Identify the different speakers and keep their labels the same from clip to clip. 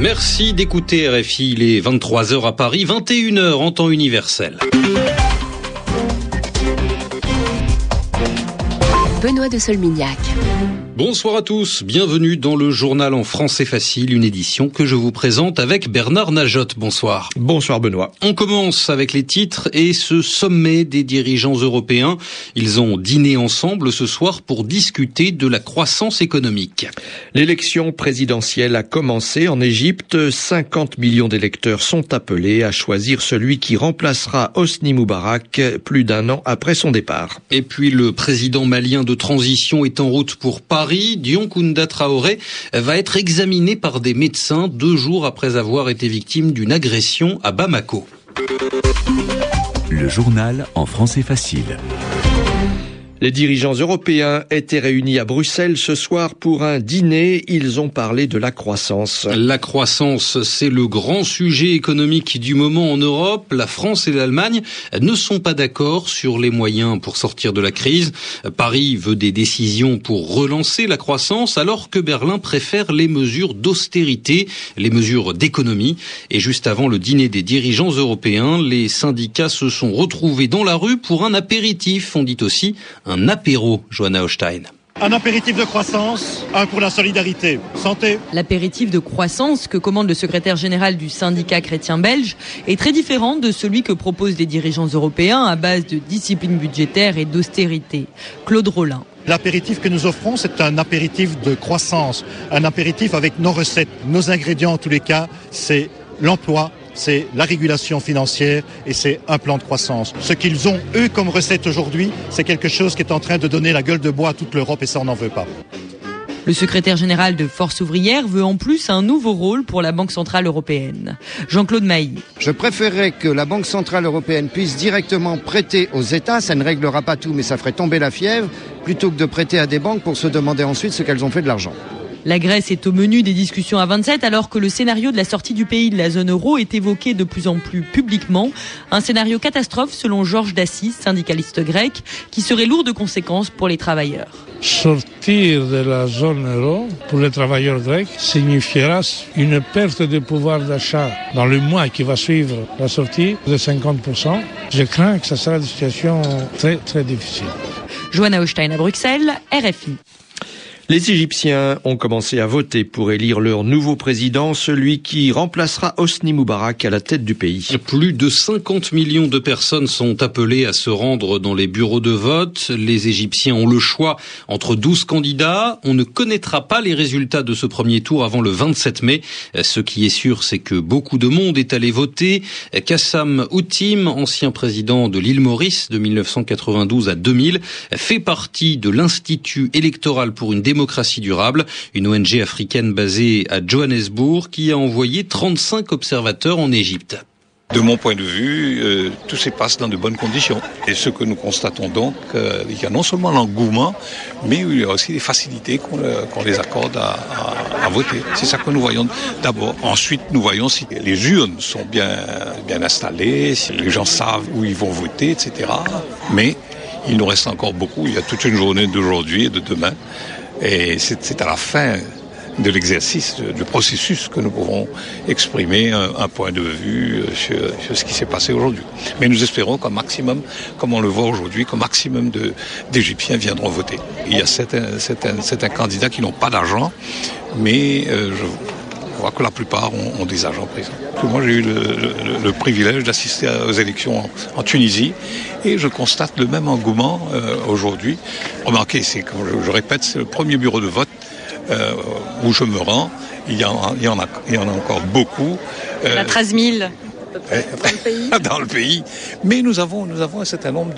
Speaker 1: Merci d'écouter RFI, il est 23h à Paris, 21h en temps universel.
Speaker 2: Benoît de Solmignac.
Speaker 1: Bonsoir à tous, bienvenue dans le journal en français facile, une édition que je vous présente avec Bernard Najotte. Bonsoir.
Speaker 3: Bonsoir Benoît.
Speaker 1: On commence avec les titres et ce sommet des dirigeants européens. Ils ont dîné ensemble ce soir pour discuter de la croissance économique.
Speaker 3: L'élection présidentielle a commencé en Égypte. 50 millions d'électeurs sont appelés à choisir celui qui remplacera Hosni Moubarak plus d'un an après son départ.
Speaker 1: Et puis le président malien de transition est en route pour Paris Dion Kunda Traoré va être examiné par des médecins deux jours après avoir été victime d'une agression à Bamako.
Speaker 4: Le journal en français facile.
Speaker 3: Les dirigeants européens étaient réunis à Bruxelles ce soir pour un dîner. Ils ont parlé de la croissance.
Speaker 1: La croissance, c'est le grand sujet économique du moment en Europe. La France et l'Allemagne ne sont pas d'accord sur les moyens pour sortir de la crise. Paris veut des décisions pour relancer la croissance alors que Berlin préfère les mesures d'austérité, les mesures d'économie. Et juste avant le dîner des dirigeants européens, les syndicats se sont retrouvés dans la rue pour un apéritif. On dit aussi un apéro, Johanna Hochstein.
Speaker 5: Un apéritif de croissance, un pour la solidarité. Santé.
Speaker 6: L'apéritif de croissance que commande le secrétaire général du syndicat chrétien belge est très différent de celui que proposent les dirigeants européens à base de discipline budgétaire et d'austérité. Claude Rollin.
Speaker 5: L'apéritif que nous offrons, c'est un apéritif de croissance, un apéritif avec nos recettes, nos ingrédients en tous les cas, c'est l'emploi, c'est la régulation financière et c'est un plan de croissance. Ce qu'ils ont, eux, comme recette aujourd'hui, c'est quelque chose qui est en train de donner la gueule de bois à toute l'Europe et ça, on n'en veut pas.
Speaker 6: Le secrétaire général de Force ouvrière veut en plus un nouveau rôle pour la Banque centrale européenne. Jean-Claude Mailly.
Speaker 7: Je préférerais que la Banque centrale européenne puisse directement prêter aux États, ça ne réglera pas tout mais ça ferait tomber la fièvre, plutôt que de prêter à des banques pour se demander ensuite ce qu'elles ont fait de l'argent.
Speaker 6: La Grèce est au menu des discussions à 27 alors que le scénario de la sortie du pays de la zone euro est évoqué de plus en plus publiquement. Un scénario catastrophe selon Georges Dassis, syndicaliste grec, qui serait lourd de conséquences pour les travailleurs.
Speaker 8: Sortir de la zone euro pour les travailleurs grecs signifiera une perte de pouvoir d'achat dans le mois qui va suivre la sortie de 50%. Je crains que ça sera une situation très très difficile.
Speaker 6: Johanna Hochstein à Bruxelles, RFI.
Speaker 3: Les Égyptiens ont commencé à voter pour élire leur nouveau président, celui qui remplacera Hosni Moubarak à la tête du pays.
Speaker 1: Plus de 50 millions de personnes sont appelées à se rendre dans les bureaux de vote. Les Égyptiens ont le choix entre 12 candidats. On ne connaîtra pas les résultats de ce premier tour avant le 27 mai. Ce qui est sûr, c'est que beaucoup de monde est allé voter. Kassam Outim, ancien président de l'île Maurice de 1992 à 2000, fait partie de l'Institut électoral pour une démocratie démocratie durable, une ONG africaine basée à Johannesburg qui a envoyé 35 observateurs en Égypte.
Speaker 9: De mon point de vue, euh, tout se passe dans de bonnes conditions. Et ce que nous constatons donc, euh, il y a non seulement l'engouement, mais il y a aussi les facilités qu'on les accorde à, à, voter. C'est ça que nous voyons d'abord. Ensuite, nous voyons si les urnes sont bien, bien installées, si les gens savent où ils vont voter, etc. Mais il nous reste encore beaucoup. Il y a toute une journée d'aujourd'hui et de demain. Et c'est à la fin de l'exercice, du processus, que nous pouvons exprimer un, point de vue sur, ce qui s'est passé aujourd'hui. Mais nous espérons qu'un maximum, comme on le voit aujourd'hui, qu'un maximum d'Égyptiens viendront voter. Il y a certains, certains, certains candidats qui n'ont pas d'argent, mais euh, je voit que la plupart ont, des agents présents. Moi, j'ai eu le, privilège d'assister aux élections en, Tunisie et je constate le même engouement euh, aujourd'hui. Remarquez, c'est, je, je, répète, c'est le premier bureau de vote euh, où je me rends. Il y, en, il, y en a, il y en a encore beaucoup.
Speaker 6: Il y en a 13 000
Speaker 9: dans le pays. dans le pays. Mais nous avons, nous avons un certain nombre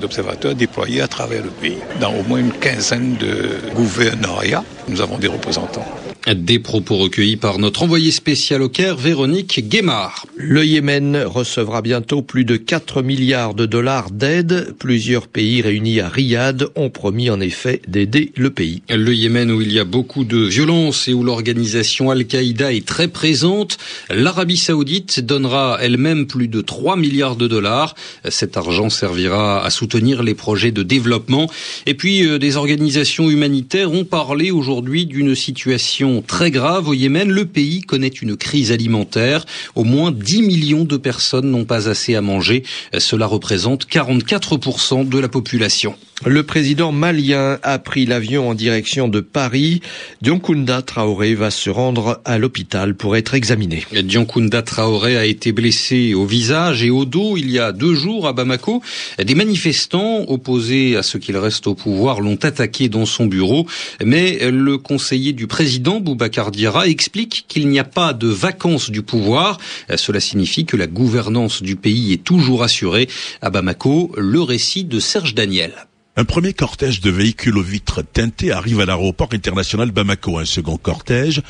Speaker 9: d'observateurs déployés à travers le pays. Dans au moins une quinzaine de gouvernoriats, nous avons des représentants.
Speaker 1: Des propos recueillis par notre envoyé spécial au Caire, Véronique Guémard.
Speaker 3: Le Yémen recevra bientôt plus de 4 milliards de dollars d'aide. Plusieurs pays réunis à Riyad ont promis en effet d'aider le pays.
Speaker 1: Le Yémen où il y a beaucoup de violence et où l'organisation Al-Qaïda est très présente, l'Arabie saoudite donnera elle-même plus de 3 milliards de dollars. Cet argent servira à soutenir les projets de développement. Et puis euh, des organisations humanitaires ont parlé aujourd'hui d'une situation très grave au Yémen. Le pays connaît une crise alimentaire. Au moins 10 millions de personnes n'ont pas assez à manger. Cela représente 44% de la population.
Speaker 3: Le président malien a pris l'avion en direction de Paris. Dionkunda Traoré va se rendre à l'hôpital pour être examiné.
Speaker 1: Dionkunda Traoré a été blessé au visage et au dos il y a deux jours à Bamako. Des manifestants opposés à ce qu'il reste au pouvoir l'ont attaqué dans son bureau, mais le conseiller du président Boubacar Diarra explique qu'il n'y a pas de vacances du pouvoir. Cela signifie que la gouvernance du pays est toujours assurée. À Bamako, le récit de Serge Daniel.
Speaker 10: Un premier cortège de véhicules aux vitres teintées arrive à l'aéroport international Bamako. Un second cortège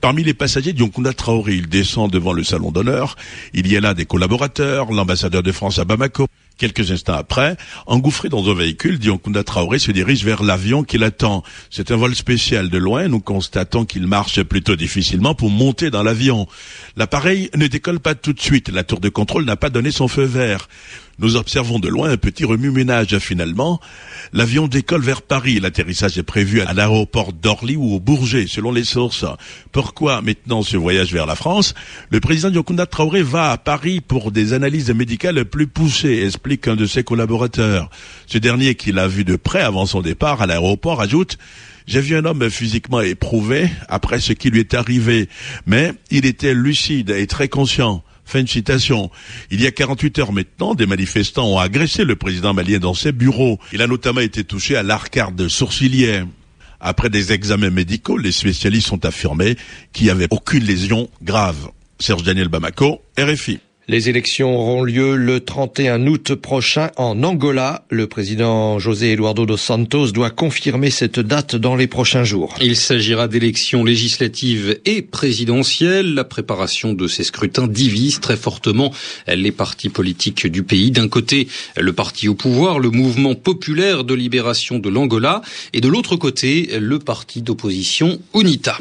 Speaker 10: Parmi les passagers, Dionkunda Traoré, il descend devant le salon d'honneur. Il y a là des collaborateurs, l'ambassadeur de France à Bamako. Quelques instants après, engouffré dans un véhicule, Dionkunda Traoré se dirige vers l'avion qui l'attend. C'est un vol spécial de loin. Nous constatons qu'il marche plutôt difficilement pour monter dans l'avion. L'appareil ne décolle pas tout de suite. La tour de contrôle n'a pas donné son feu vert. Nous observons de loin un petit remue-ménage. Finalement, l'avion décolle vers Paris. L'atterrissage est prévu à l'aéroport d'Orly ou au Bourget, selon les sources. Pourquoi maintenant ce voyage vers la France? Le président Yokunda Traoré va à Paris pour des analyses médicales plus poussées, explique un de ses collaborateurs. Ce dernier, qui l'a vu de près avant son départ à l'aéroport, ajoute j'ai vu un homme physiquement éprouvé après ce qui lui est arrivé, mais il était lucide et très conscient. Fin citation. Il y a 48 heures maintenant, des manifestants ont agressé le président malien dans ses bureaux. Il a notamment été touché à l'arcade sourcilière. Après des examens médicaux, les spécialistes ont affirmé qu'il n'y avait aucune lésion grave. Serge Daniel Bamako, RFI.
Speaker 3: Les élections auront lieu le 31 août prochain en Angola. Le président José Eduardo dos Santos doit confirmer cette date dans les prochains jours.
Speaker 1: Il s'agira d'élections législatives et présidentielles. La préparation de ces scrutins divise très fortement les partis politiques du pays. D'un côté, le parti au pouvoir, le mouvement populaire de libération de l'Angola, et de l'autre côté, le parti d'opposition UNITA.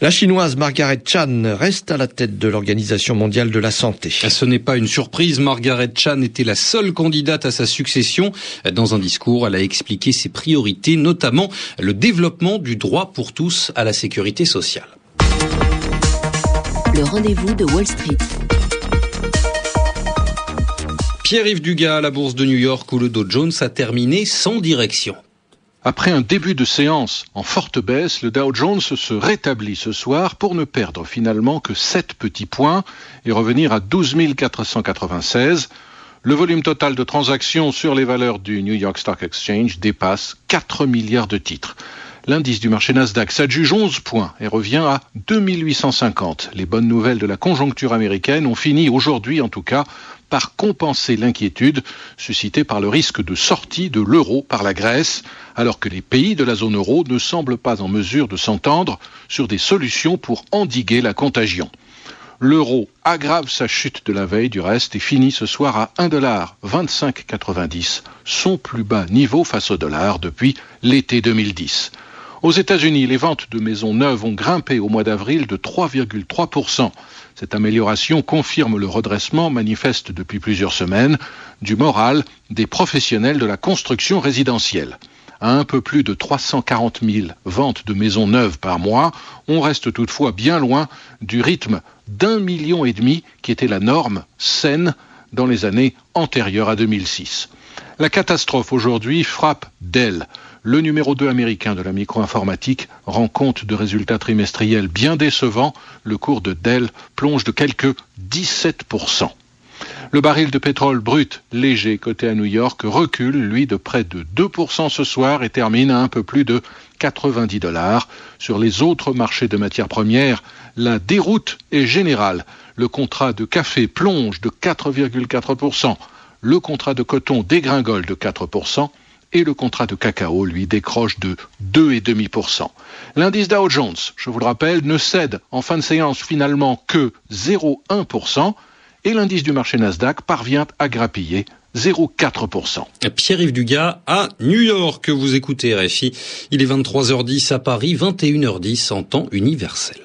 Speaker 3: La chinoise Margaret Chan reste à la tête de l'Organisation mondiale de la santé.
Speaker 1: Ce n'est pas une surprise, Margaret Chan était la seule candidate à sa succession. Dans un discours, elle a expliqué ses priorités, notamment le développement du droit pour tous à la sécurité sociale.
Speaker 2: Le rendez-vous de Wall Street.
Speaker 1: Pierre-Yves Dugas à la bourse de New York où le Dow Jones a terminé sans direction.
Speaker 11: Après un début de séance en forte baisse, le Dow Jones se rétablit ce soir pour ne perdre finalement que 7 petits points et revenir à 12 496. Le volume total de transactions sur les valeurs du New York Stock Exchange dépasse 4 milliards de titres. L'indice du marché Nasdaq s'adjuge 11 points et revient à 2850. Les bonnes nouvelles de la conjoncture américaine ont fini aujourd'hui en tout cas par compenser l'inquiétude suscitée par le risque de sortie de l'euro par la Grèce, alors que les pays de la zone euro ne semblent pas en mesure de s'entendre sur des solutions pour endiguer la contagion. L'euro aggrave sa chute de la veille du reste et finit ce soir à 1,2590, son plus bas niveau face au dollar depuis l'été 2010. Aux États-Unis, les ventes de maisons neuves ont grimpé au mois d'avril de 3,3%. Cette amélioration confirme le redressement manifeste depuis plusieurs semaines du moral des professionnels de la construction résidentielle. À un peu plus de 340 000 ventes de maisons neuves par mois, on reste toutefois bien loin du rythme d'un million et demi qui était la norme saine dans les années antérieures à 2006. La catastrophe aujourd'hui frappe Dell. Le numéro 2 américain de la micro-informatique rend compte de résultats trimestriels bien décevants. Le cours de Dell plonge de quelques 17%. Le baril de pétrole brut léger coté à New York recule, lui, de près de 2% ce soir et termine à un peu plus de 90 dollars. Sur les autres marchés de matières premières, la déroute est générale. Le contrat de café plonge de 4,4% le contrat de coton dégringole de 4% et le contrat de cacao, lui, décroche de 2,5%. L'indice Dow Jones, je vous le rappelle, ne cède en fin de séance finalement que 0,1% et l'indice du marché Nasdaq parvient à grappiller 0,4%.
Speaker 1: Pierre-Yves Dugas à New York, vous écoutez RFI. Il est 23h10 à Paris, 21h10 en temps universel.